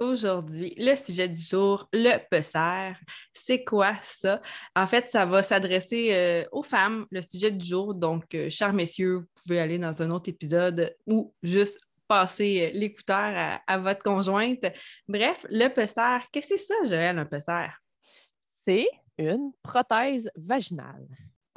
Aujourd'hui, le sujet du jour, le PESER. C'est quoi ça? En fait, ça va s'adresser euh, aux femmes, le sujet du jour. Donc, euh, chers messieurs, vous pouvez aller dans un autre épisode ou juste passer euh, l'écouteur à, votre conjointe. Bref, le PESER, qu'est-ce que c'est ça, Joël, un PESER? C'est une prothèse vaginale.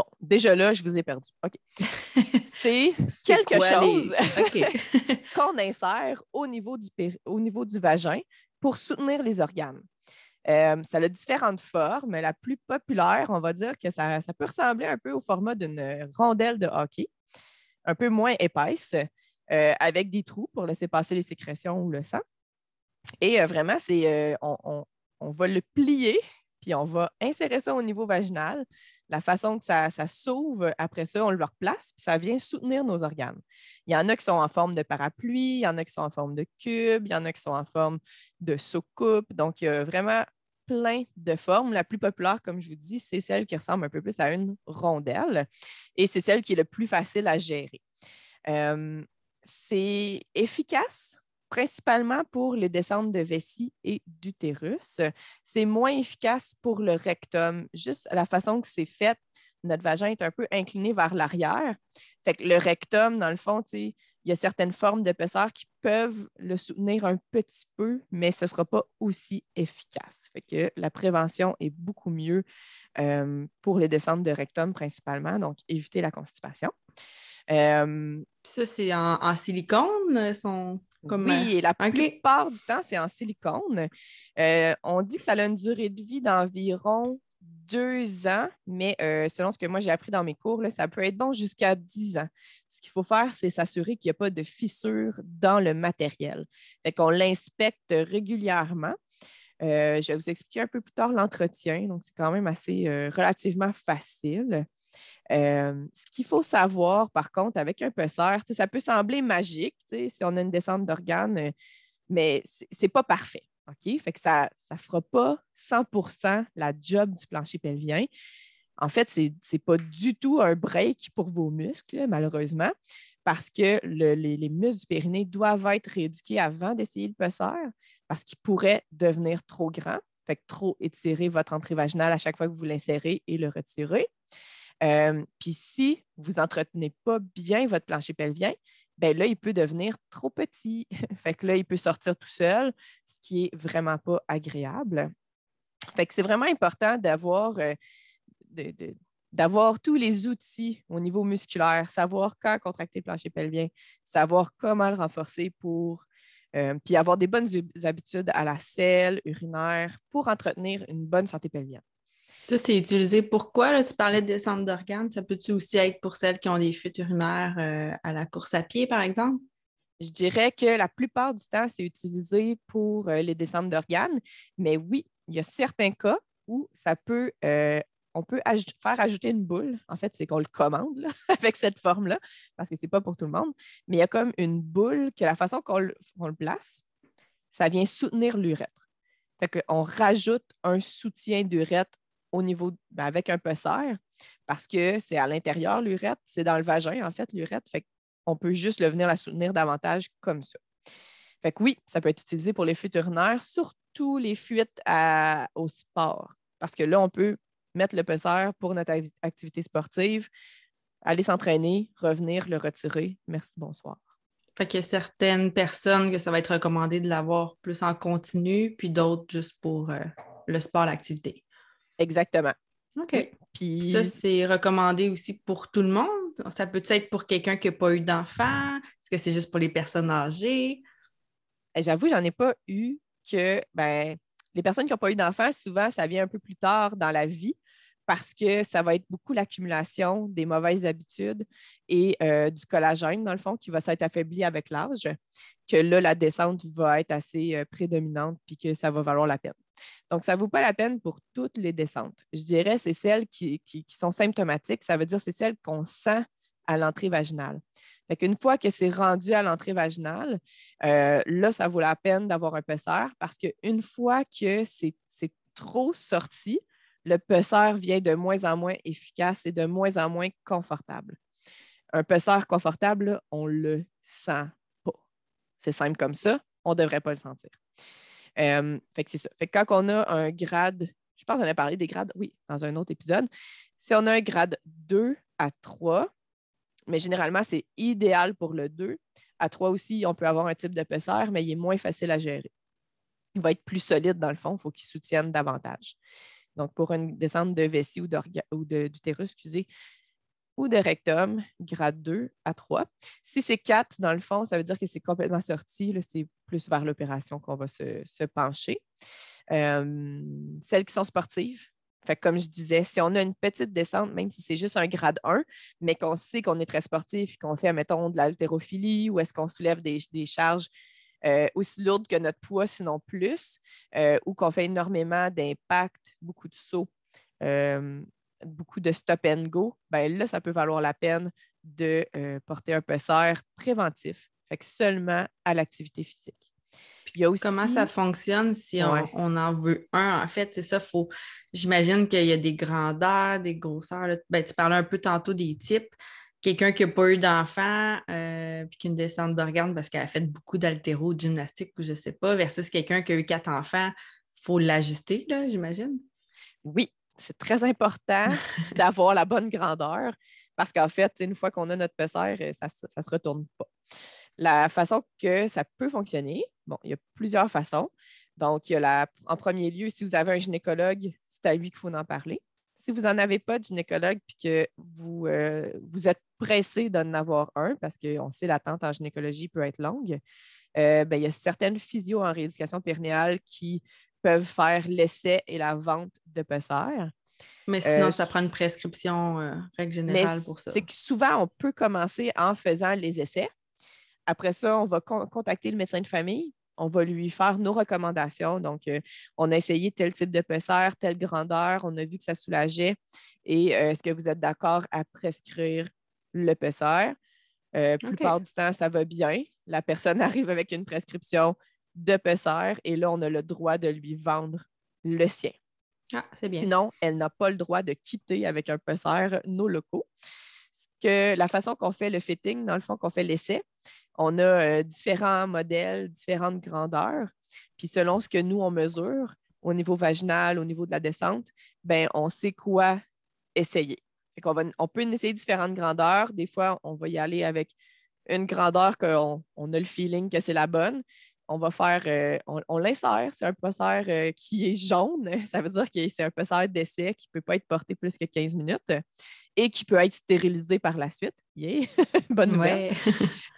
Bon, déjà là, je vous ai perdu. OK. C'est quelque chose qu'on insère au niveau, du au niveau du vagin pour soutenir les organes. Euh, ça a différentes formes. La plus populaire, on va dire que ça, peut ressembler un peu au format d'une rondelle de hockey, un peu moins épaisse, euh, avec des trous pour laisser passer les sécrétions ou le sang. Et euh, vraiment, c'est on, on, va le plier, puis on va insérer ça au niveau vaginal la façon que ça, s'ouvre, après ça, on le replace, puis ça vient soutenir nos organes. Il y en a qui sont en forme de parapluie, il y en a qui sont en forme de cube, il y en a qui sont en forme de soucoupe. Donc, il y a vraiment plein de formes. La plus populaire, comme je vous dis, c'est celle qui ressemble un peu plus à une rondelle et c'est celle qui est le plus facile à gérer. Euh, c'est efficace principalement pour les descentes de vessie et d'utérus. C'est moins efficace pour le rectum, juste la façon que c'est fait. Notre vagin est un peu incliné vers l'arrière. Fait que le rectum, dans le fond, il y a certaines formes d'épaisseur qui peuvent le soutenir un petit peu, mais ce ne sera pas aussi efficace. Fait que la prévention est beaucoup mieux euh, pour les descentes de rectum principalement, donc éviter la constipation. Euh, ça, c'est en, silicone? Son, comme, oui, et la plupart du temps, c'est en silicone. Euh, on dit que ça a une durée de vie d'environ deux ans, mais euh, selon ce que moi j'ai appris dans mes cours, ça peut être bon jusqu'à dix ans. Ce qu'il faut faire, c'est s'assurer qu'il n'y a pas de fissures dans le matériel. Fait qu'on l'inspecte régulièrement. je vais vous expliquer un peu plus tard l'entretien, donc c'est quand même assez relativement facile. Ce qu'il faut savoir, par contre, avec un PESER, ça peut sembler magique si on a une descente d'organes, mais ce n'est pas parfait. Fait que ça ne fera pas 100% la job du plancher pelvien. En fait, ce n'est pas du tout un break pour vos muscles, malheureusement, parce que les, muscles du périnée doivent être rééduqués avant d'essayer le PESER, parce qu'ils pourraient devenir trop grands, fait trop étirer votre entrée vaginale à chaque fois que vous l'insérez et le retirez. Euh, puis si vous n'entretenez pas bien votre plancher pelvien, ben là, il peut devenir trop petit. fait que là, il peut sortir tout seul, ce qui est vraiment pas agréable. Fait que c'est vraiment important d'avoir euh, tous les outils au niveau musculaire, savoir quand contracter le plancher pelvien, savoir comment le renforcer pour euh, puis avoir des bonnes habitudes à la selle, urinaire pour entretenir une bonne santé pelvienne. Ça, c'est utilisé pourquoi? Tu parlais de descente d'organes. Ça peut-tu aussi être pour celles qui ont des fuites urinaires euh, à la course à pied, par exemple? Je dirais que la plupart du temps, c'est utilisé pour euh, les descentes d'organes. Mais oui, il y a certains cas où ça peut, euh, on peut faire ajouter une boule. En fait, c'est qu'on le commande avec cette forme-là, parce que ce n'est pas pour tout le monde. Mais il y a comme une boule que la façon qu'on le, le, place, ça vient soutenir l'urètre. Fait qu'on rajoute un soutien d'urètre au niveau, ben, avec un PESER, parce que c'est à l'intérieur l'urètre, c'est dans le vagin, en fait, l'urètre. Fait qu'on peut juste le venir la soutenir davantage comme ça. Fait que oui, ça peut être utilisé pour les fuites urinaires, surtout les fuites au sport. Parce que là, on peut mettre le PESER pour notre activité sportive, aller s'entraîner, revenir, le retirer. Merci, bonsoir. Fait qu'il y a certaines personnes que ça va être recommandé de l'avoir plus en continu, puis d'autres juste pour euh, le sport, l'activité. Exactement. OK. Puis ça, c'est recommandé aussi pour tout le monde? Ça peut être pour quelqu'un qui n'a pas eu d'enfant? Est-ce que c'est juste pour les personnes âgées? Eh, j'avoue, j'en ai pas eu que ben, les personnes qui n'ont pas eu d'enfant, souvent, ça vient un peu plus tard dans la vie parce que ça va être beaucoup l'accumulation des mauvaises habitudes et euh, du collagène, dans le fond, qui va s'être affaibli avec l'âge, que là, la descente va être assez euh, prédominante puis que ça va valoir la peine. Donc, ça ne vaut pas la peine pour toutes les descentes. Je dirais c'est celles qui, sont symptomatiques. Ça veut dire c'est celles qu'on sent à l'entrée vaginale. Fait qu'une fois que c'est rendu à l'entrée vaginale, euh, là, ça vaut la peine d'avoir un pesseur parce qu'une fois que c'est trop sorti, le pesseur vient de moins en moins efficace et de moins en moins confortable. Un pesseur confortable, on ne le sent pas. C'est simple comme ça, on ne devrait pas le sentir. Euh, fait que c'est ça. Fait quand on a un grade, je pense qu'on a parlé des grades, oui, dans un autre épisode. Si on a un grade 2 à 3, mais généralement, c'est idéal pour le 2. À 3 aussi, on peut avoir un type de pesseur, mais il est moins facile à gérer. Il va être plus solide dans le fond, il faut qu'il soutienne davantage. Donc, pour une descente de vessie ou d'utérus, excusez, ou de rectum, grade 2 à 3. Si c'est 4, dans le fond, ça veut dire que c'est complètement sorti. C'est plus vers l'opération qu'on va se, pencher. Euh, celles qui sont sportives, fait comme je disais, si on a une petite descente, même si c'est juste un grade 1, mais qu'on sait qu'on est très sportif, qu'on fait, mettons, de l'haltérophilie ou est-ce qu'on soulève des, charges euh, aussi lourdes que notre poids, sinon plus, euh, ou qu'on fait énormément d'impact, beaucoup de sauts, beaucoup de stop and go, ben là, ça peut valoir la peine de porter un pesseur préventif, fait que seulement à l'activité physique. Comment ça fonctionne si on, en veut un? En fait, c'est ça, faut. J'imagine qu'il y a des grandeurs, des grosseurs. Ben, tu parlais un peu tantôt des types. Quelqu'un qui n'a pas eu d'enfant, euh, puis qui a une descente d'organes parce qu'elle a fait beaucoup d'altéro, de gymnastique ou je ne sais pas, versus quelqu'un qui a eu quatre enfants, il faut l'ajuster, j'imagine? Oui, c'est très important d'avoir la bonne grandeur parce qu'en fait, une fois qu'on a notre pesseur, ça ne se retourne pas. La façon que ça peut fonctionner, bon, il y a plusieurs façons. Donc, il y a la, en premier lieu, si vous avez un gynécologue, c'est à lui qu'il faut en parler. Si vous n'en avez pas de gynécologue puis que vous, euh, vous êtes pressé d'en avoir un, parce qu'on sait l'attente en gynécologie peut être longue, euh, ben, il y a certaines physios en rééducation périnéale qui peuvent faire l'essai et la vente de pesseurs. Mais sinon, euh, ça prend une prescription, règle générale, pour ça. C'est que souvent, on peut commencer en faisant les essais. Après ça, on va contacter le médecin de famille. On va lui faire nos recommandations. Donc, euh, on a essayé tel type de pesseur, telle grandeur. On a vu que ça soulageait. Et euh, est-ce que vous êtes d'accord à prescrire le pesseur? La euh, plupart du temps, ça va bien. La personne arrive avec une prescription de pesseur et là, on a le droit de lui vendre le sien. Ah, c'est bien. Sinon, elle n'a pas le droit de quitter avec un pesseur nos locaux. Que la façon qu'on fait le fitting, dans le fond, qu'on fait l'essai, on a euh, différents modèles, différentes grandeurs. Puis selon ce que nous, on mesure au niveau vaginal, au niveau de la descente, ben, on sait quoi essayer. on peut essayer différentes grandeurs. Des fois, on va y aller avec une grandeur qu'on on a le feeling que c'est la bonne on va faire, euh, on, l'insère. C'est un pesseur euh, qui est jaune. Ça veut dire que c'est un pesseur d'essai qui ne peut pas être porté plus que 15 minutes et qui peut être stérilisé par la suite. Yeah! Bonne nouvelle.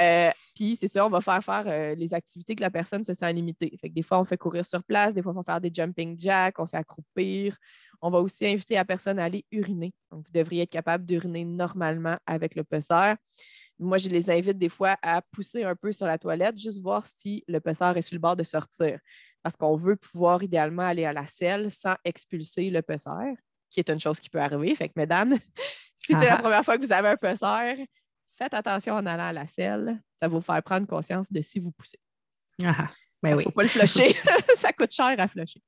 Euh, puis c'est ça, on va faire faire les activités que la personne se sent limitée. Fait des fois, on fait courir sur place, des fois, on va faire des jumping jacks, on fait accroupir. On va aussi inviter la personne à aller uriner. Donc, vous devriez être capable d'uriner normalement avec le pesseur. Moi, je les invite des fois à pousser un peu sur la toilette, juste voir si le pesseur est sur le bord de sortir. Parce qu'on veut pouvoir idéalement aller à la selle sans expulser le pesseur, qui est une chose qui peut arriver. Fait que, mesdames, si c'est la ah. première fois que vous avez un pesseur, faites attention en allant à la selle. Ça va vous faire prendre conscience de si vous poussez. Ah, ben Il ne faut pas le flusher. ça coûte cher à flusher.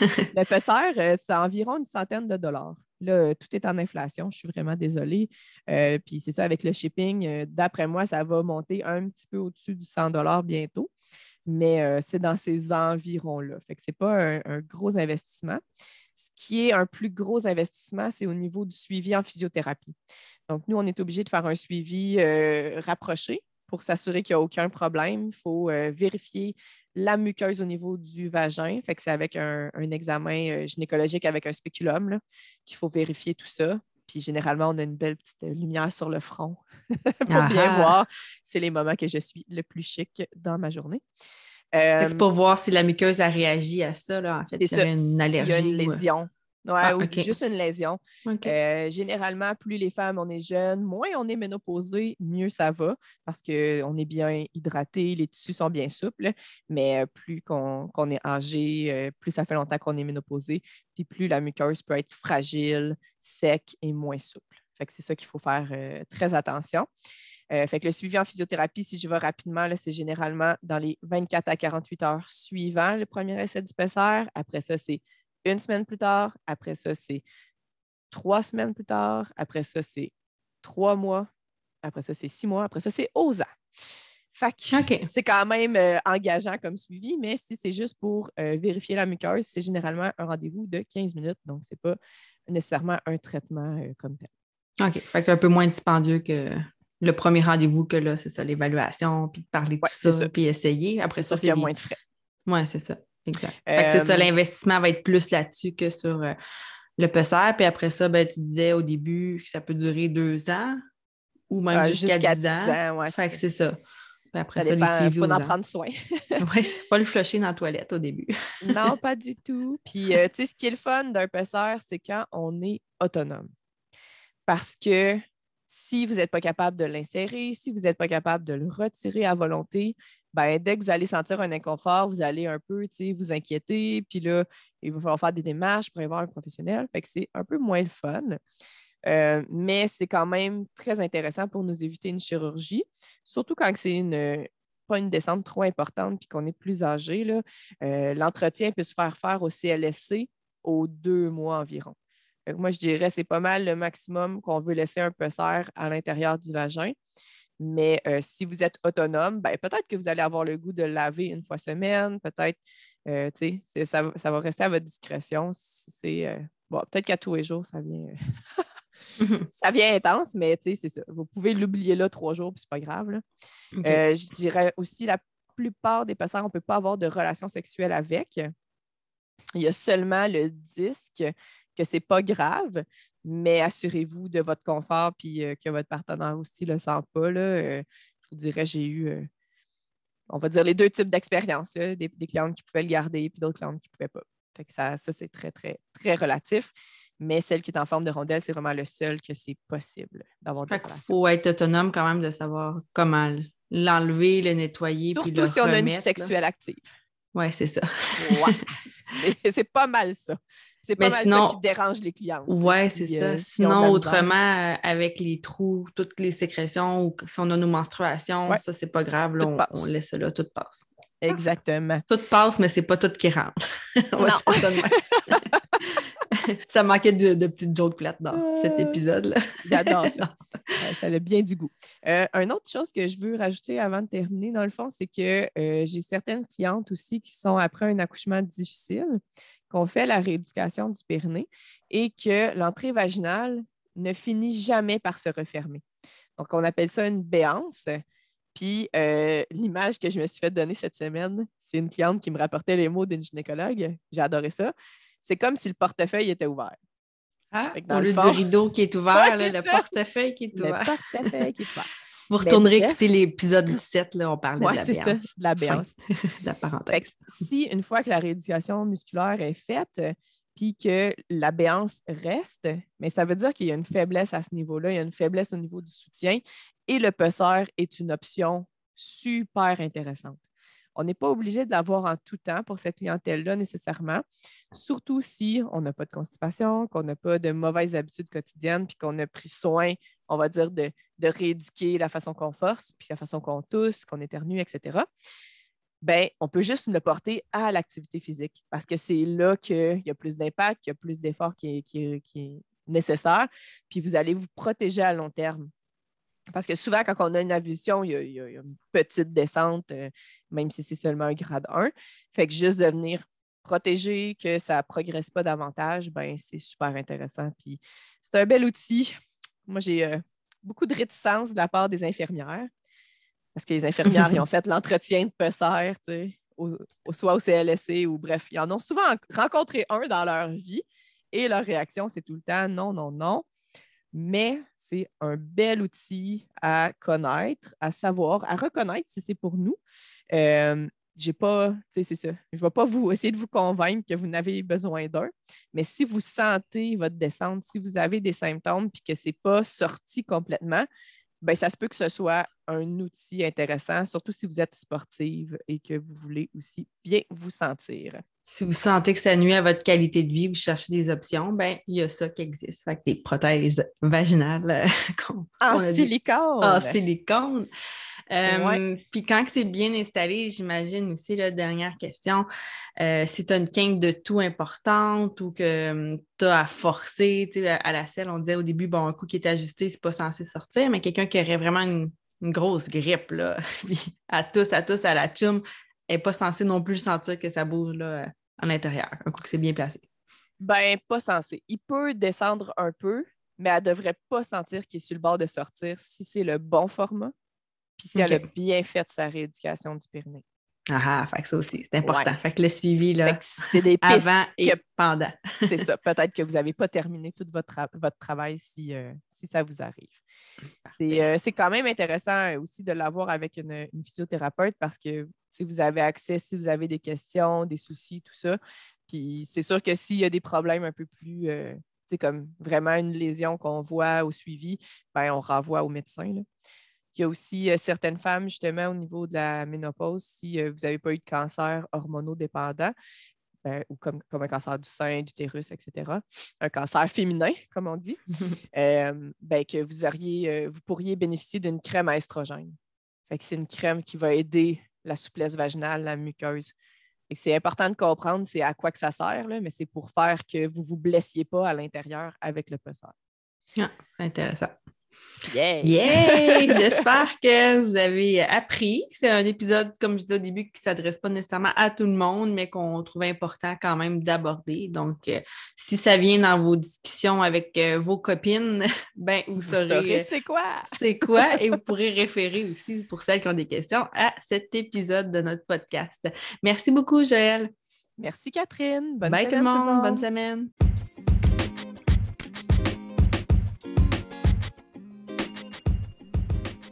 le pesseur, euh, c'est environ une centaine de dollars. Là, tout est en inflation. Je suis vraiment désolée. Euh, puis c'est ça, avec le shipping, euh, d'après moi, ça va monter un petit peu au-dessus du 100 bientôt. Mais euh, c'est dans ces environs-là. Fait que ce n'est pas un, gros investissement. Ce qui est un plus gros investissement, c'est au niveau du suivi en physiothérapie. Donc, nous, on est obligé de faire un suivi rapproché pour s'assurer qu'il n'y a aucun problème. Il faut vérifier la muqueuse au niveau du vagin. Fait que c'est avec un, examen euh, gynécologique avec un spéculum qu'il faut vérifier tout ça. Puis généralement, on a une belle petite lumière sur le front pour bien ah ah. voir. C'est les moments que je suis le plus chic dans ma journée. C'est pour voir si la muqueuse a réagi à ça, là, en fait, y a une allergie. une lésion. Ouais, ah, ou juste une lésion. Euh, généralement, plus les femmes, on est jeunes, moins on est ménopausé, mieux ça va parce qu'on est bien hydraté, les tissus sont bien souples, mais euh, plus qu'on est âgé, euh, plus ça fait longtemps qu'on est ménopausé, puis plus la muqueuse peut être fragile, sec et moins souple. Fait que c'est ça qu'il faut faire très attention. Fait que le suivi en physiothérapie, si je vais rapidement, c'est généralement dans les 24 à 48 heures suivant le premier essai du PCR. Après ça, c'est une semaine plus tard. Après ça, c'est trois semaines plus tard. Après ça, c'est trois mois. Après ça, c'est six mois. Après ça, c'est aux ans. Fait c'est quand même euh, engageant comme suivi, mais si c'est juste pour euh, vérifier la muqueuse, c'est généralement un rendez-vous de 15 minutes. Donc, ce n'est pas nécessairement un traitement euh, comme tel. OK. Fait un peu moins dispendieux que le premier rendez-vous que là, c'est ça, l'évaluation, puis parler de tout ça, puis essayer. Après ça, c'est. Il y a moins de frais. Oui, c'est ça. Exact. c'est ça, euh, l'investissement va être plus là-dessus que sur euh, le PCR. Puis après ça, ben, tu disais au début que ça peut durer deux ans ou même jusqu'à dix ans. Fait que c'est ça. Puis après ça, il faut en prendre soin. oui, c'est pas le flusher dans la toilette au début. non, pas du tout. Puis, euh, tu sais, ce qui est le fun d'un PCR, c'est quand on est autonome. Parce que si vous n'êtes pas capable de l'insérer, si vous n'êtes pas capable de le retirer à volonté, ben, dès que vous allez sentir un inconfort, vous allez un peu vous inquiéter, puis là, il va falloir faire des démarches pour aller voir un professionnel. Fait que c'est un peu moins le fun. Euh, mais c'est quand même très intéressant pour nous éviter une chirurgie, surtout quand c'est une, pas une descente trop importante puis qu'on est plus âgé. Euh, l'entretien peut se faire faire au CLSC aux deux mois environ. Moi, je dirais que c'est pas mal le maximum qu'on veut laisser un peu serre à l'intérieur du vagin. Mais euh, si vous êtes autonome, ben, peut-être que vous allez avoir le goût de laver une fois semaine, peut-être, euh, ça, va rester à votre discrétion. C'est, euh, bon, peut-être qu'à tous les jours, ça vient, ça vient intense, mais c'est ça. Vous pouvez l'oublier là trois jours, puis c'est pas grave. je dirais aussi, la plupart des patients, on ne peut pas avoir de relation sexuelle avec. Il y a seulement le disque que ce n'est pas grave, mais assurez-vous de votre confort puis euh, que votre partenaire aussi ne le sent pas. Là. Euh, je vous dirais, j'ai eu, euh, on va dire, les deux types d'expériences, des, des clientes qui pouvaient le garder puis d'autres clientes qui ne pouvaient pas. Fait que ça, ça c'est très, très, très relatif. Mais celle qui est en forme de rondelle, c'est vraiment le seul que c'est possible d'avoir Il faut être autonome quand même de savoir comment l'enlever, le nettoyer. Surtout puis le si on a une vie sexuelle active. Oui, c'est ça. ouais. C'est pas mal ça. C'est pas mal ça qui dérange les clients. Oui, c'est ça. Euh, sinon, autrement, euh, avec les trous, toutes les sécrétions ou si on a nos menstruations, ça, c'est pas grave. on, laisse ça là, tout passe. Exactement. Tout passe, mais c'est pas tout qui rentre. ça manquait de, petites jokes plates dans cet euh, épisode-là. J'adore ça. ça a bien du goût. Euh, une autre chose que je veux rajouter avant de terminer, dans le fond, c'est que euh, j'ai certaines clientes aussi qui sont après un accouchement difficile, qu'on fait la rééducation du périnée et que l'entrée vaginale ne finit jamais par se refermer. Donc, on appelle ça une béance. Puis l'image que je me suis fait donner cette semaine, c'est une cliente qui me rapportait les mots d'une gynécologue. J'ai adoré ça c'est comme si le portefeuille était ouvert. Ah, au lieu du rideau qui est ouvert, le portefeuille qui est ouvert. Le portefeuille qui est ouvert. Vous retournerez écouter l'épisode 17, là, on parlait de la c'est ça, de la béance. la parenthèse. si une fois que la rééducation musculaire est faite, puis que la béance reste, mais ça veut dire qu'il y a une faiblesse à ce niveau-là, il y a une faiblesse au niveau du soutien, et le pesseur est une option super intéressante. On n'est pas obligé de l'avoir en tout temps pour cette clientèle-là nécessairement, surtout si on n'a pas de constipation, qu'on n'a pas de mauvaises habitudes quotidiennes, puis qu'on a pris soin, on va dire, de, rééduquer la façon qu'on force, puis la façon qu'on tousse, qu'on éternue, etc. Bien, on peut juste le porter à l'activité physique parce que c'est là qu'il y a plus d'impact, qu'il y a plus d'effort qui, est nécessaire, puis vous allez vous protéger à long terme. Parce que souvent, quand on a une avulsion, il y a, une petite descente, euh, même si c'est seulement un grade 1. Fait que juste de venir protéger, que ça ne progresse pas davantage, ben, c'est super intéressant. Puis c'est un bel outil. Moi, j'ai euh, beaucoup de réticence de la part des infirmières. Parce que les infirmières, ils ont fait l'entretien de PESER, au, soit au CLSC ou bref, ils en ont souvent rencontré un dans leur vie et leur réaction, c'est tout le temps non, non, non. Mais c'est un bel outil à connaître, à savoir, à reconnaître si c'est pour nous. Euh, j'ai pas, c'est ça. Je ne vais pas vous essayer de vous convaincre que vous n'avez besoin d'un, mais si vous sentez votre descente, si vous avez des symptômes puis que ce n'est pas sorti complètement, ben ça se peut que ce soit un outil intéressant, surtout si vous êtes sportive et que vous voulez aussi bien vous sentir. Si vous sentez que ça nuit à votre qualité de vie, vous cherchez des options, ben il y a ça qui existe. Fait des prothèses vaginales euh, en silicone. En silicone. Euh, puis quand c'est bien installé, j'imagine aussi, la dernière question, euh, si tu as une quinte de tout importante ou que tu as à forcer, à la selle, on disait au début, bon, un coup qui est ajusté, c'est pas censé sortir, mais quelqu'un qui aurait vraiment une, grosse grippe, là, à tous, à tous, à la chum, n'est pas censé non plus sentir que ça bouge là, à l'intérieur, un coup que c'est bien placé. Ben, pas censé. Il peut descendre un peu, mais elle ne devrait pas sentir qu'il est sur le bord de sortir si c'est le bon format puis si elle a bien fait sa rééducation du périnée. Ah, fait que ça aussi, c'est important. Fait que le suivi, là, c'est des avant et pendant. c'est ça. Peut-être que vous n'avez pas terminé tout votre, votre travail si, euh, si ça vous arrive. Euh, c'est quand même intéressant aussi de l'avoir avec une, physiothérapeute parce que si vous avez accès, si vous avez des questions, des soucis, tout ça. Puis c'est sûr que s'il y a des problèmes un peu plus, c'est euh, comme vraiment une lésion qu'on voit au suivi, ben, on renvoie au médecin. Là. Il y a aussi euh, certaines femmes, justement, au niveau de la ménopause, si euh, vous n'avez pas eu de cancer hormonodépendant, ben, ou comme, un cancer du sein, d'utérus, etc., un cancer féminin, comme on dit, euh, ben, que vous, auriez, vous pourriez bénéficier d'une crème à estrogène. c'est une crème qui va aider la souplesse vaginale, la muqueuse. C'est important de comprendre c'est à quoi que ça sert, mais c'est pour faire que vous ne vous blessiez pas à l'intérieur avec le pesseur. Ah, intéressant. Yeah! J'espère que vous avez appris. C'est un épisode, comme je disais au début, qui ne s'adresse pas nécessairement à tout le monde, mais qu'on trouve important quand même d'aborder. Donc, euh, si ça vient dans vos discussions avec euh, vos copines, ben, vous, saurez, euh, c'est quoi. C'est quoi et vous pourrez référer aussi, pour celles qui ont des questions, à cet épisode de notre podcast. Merci beaucoup, Joël. Merci, Catherine. Bonne Bye tout le monde. Bonne semaine.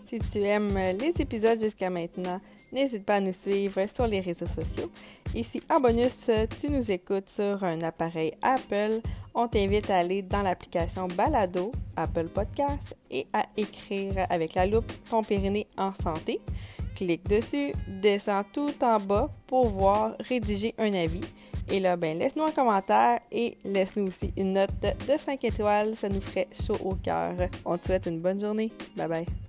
Si tu aimes les épisodes jusqu'à maintenant, n'hésite pas à nous suivre sur les réseaux sociaux. Si en bonus, tu nous écoutes sur un appareil Apple, on t'invite à aller dans l'application Balado, Apple Podcast, et à écrire avec la loupe ton périnée en santé. Clique dessus, descends tout en bas pour voir rédiger un avis. Et là, ben, laisse-nous un commentaire et laisse-nous aussi une note de 5 étoiles. Ça nous ferait chaud au cœur. On te souhaite une bonne journée. Bye bye.